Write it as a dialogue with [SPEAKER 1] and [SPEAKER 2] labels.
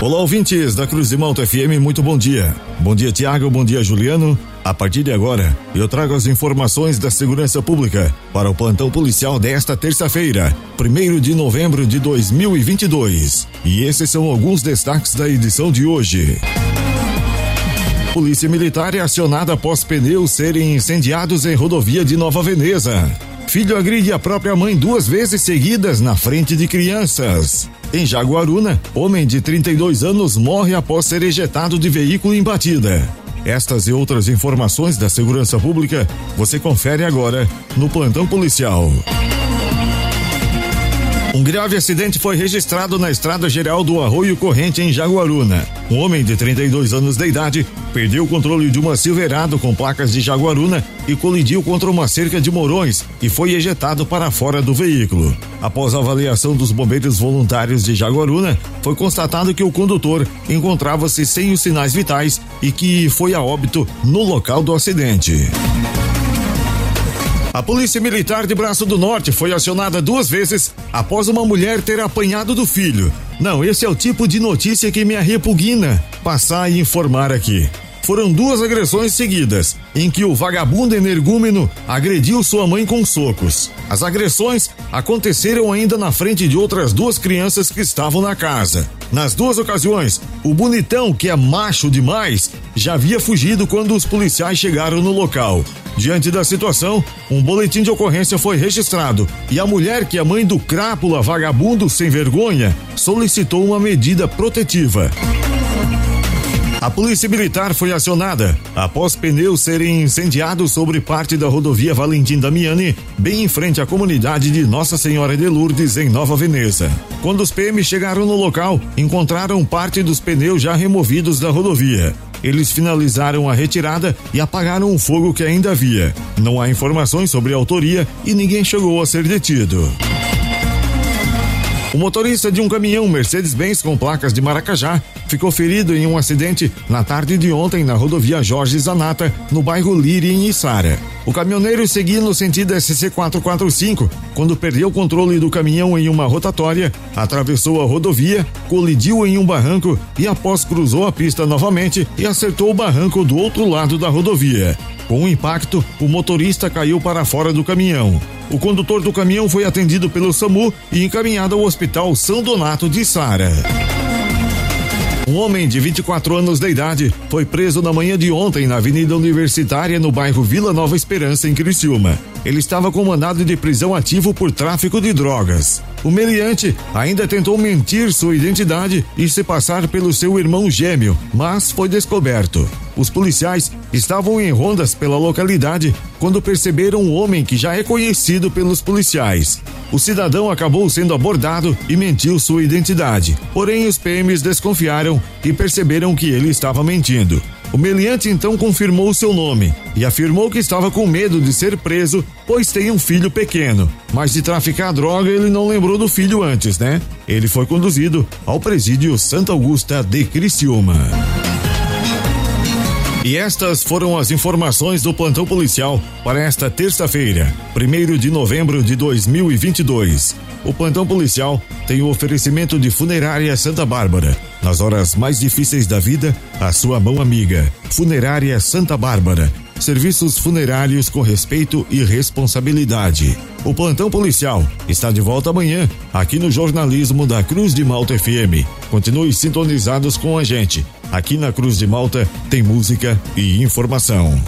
[SPEAKER 1] Olá, ouvintes da Cruz de Malta FM, muito bom dia. Bom dia, Tiago, bom dia, Juliano. A partir de agora, eu trago as informações da segurança pública para o plantão policial desta terça-feira, 1 de novembro de 2022. E esses são alguns destaques da edição de hoje. Polícia Militar é acionada após pneus serem incendiados em rodovia de Nova Veneza. Filho agride a própria mãe duas vezes seguidas na frente de crianças. Em Jaguaruna, homem de 32 anos morre após ser ejetado de veículo em batida. Estas e outras informações da segurança pública você confere agora no plantão policial. Um grave acidente foi registrado na estrada geral do Arroio Corrente em Jaguaruna. Um homem de 32 anos de idade perdeu o controle de uma Silverado com placas de Jaguaruna e colidiu contra uma cerca de morões e foi ejetado para fora do veículo. Após a avaliação dos bombeiros voluntários de Jaguaruna, foi constatado que o condutor encontrava-se sem os sinais vitais e que foi a óbito no local do acidente. A Polícia Militar de Braço do Norte foi acionada duas vezes após uma mulher ter apanhado do filho. Não, esse é o tipo de notícia que me repugna passar e informar aqui. Foram duas agressões seguidas, em que o vagabundo energúmeno agrediu sua mãe com socos. As agressões aconteceram ainda na frente de outras duas crianças que estavam na casa. Nas duas ocasiões, o bonitão, que é macho demais, já havia fugido quando os policiais chegaram no local. Diante da situação, um boletim de ocorrência foi registrado e a mulher, que é mãe do crápula vagabundo sem vergonha, solicitou uma medida protetiva. A polícia militar foi acionada após pneus serem incendiados sobre parte da rodovia Valentim Damiani, bem em frente à comunidade de Nossa Senhora de Lourdes, em Nova Veneza. Quando os PM chegaram no local, encontraram parte dos pneus já removidos da rodovia. Eles finalizaram a retirada e apagaram o fogo que ainda havia. Não há informações sobre a autoria e ninguém chegou a ser detido. O motorista de um caminhão Mercedes-Benz com placas de Maracajá ficou ferido em um acidente na tarde de ontem na rodovia Jorge Zanata, no bairro Liri, em Içara. O caminhoneiro seguia no sentido SC 445 quando perdeu o controle do caminhão em uma rotatória, atravessou a rodovia, colidiu em um barranco e após cruzou a pista novamente e acertou o barranco do outro lado da rodovia. Com o impacto, o motorista caiu para fora do caminhão. O condutor do caminhão foi atendido pelo SAMU e encaminhado ao Hospital São Donato de Sara. Um homem de 24 anos de idade foi preso na manhã de ontem na Avenida Universitária, no bairro Vila Nova Esperança, em Criciúma. Ele estava com mandado de prisão ativo por tráfico de drogas. O meliante ainda tentou mentir sua identidade e se passar pelo seu irmão gêmeo, mas foi descoberto. Os policiais estavam em rondas pela localidade quando perceberam um homem que já é conhecido pelos policiais. O cidadão acabou sendo abordado e mentiu sua identidade. Porém, os PMs desconfiaram e perceberam que ele estava mentindo. O meliante então confirmou seu nome e afirmou que estava com medo de ser preso, pois tem um filho pequeno. Mas de traficar droga ele não lembrou do filho antes, né? Ele foi conduzido ao presídio Santa Augusta de Criciúma. E estas foram as informações do plantão policial para esta terça-feira, 1 de novembro de 2022. O plantão policial tem o oferecimento de Funerária Santa Bárbara. Nas horas mais difíceis da vida, a sua mão amiga. Funerária Santa Bárbara. Serviços funerários com respeito e responsabilidade. O plantão policial está de volta amanhã, aqui no jornalismo da Cruz de Malta FM. Continue sintonizados com a gente. Aqui na Cruz de Malta tem música e informação.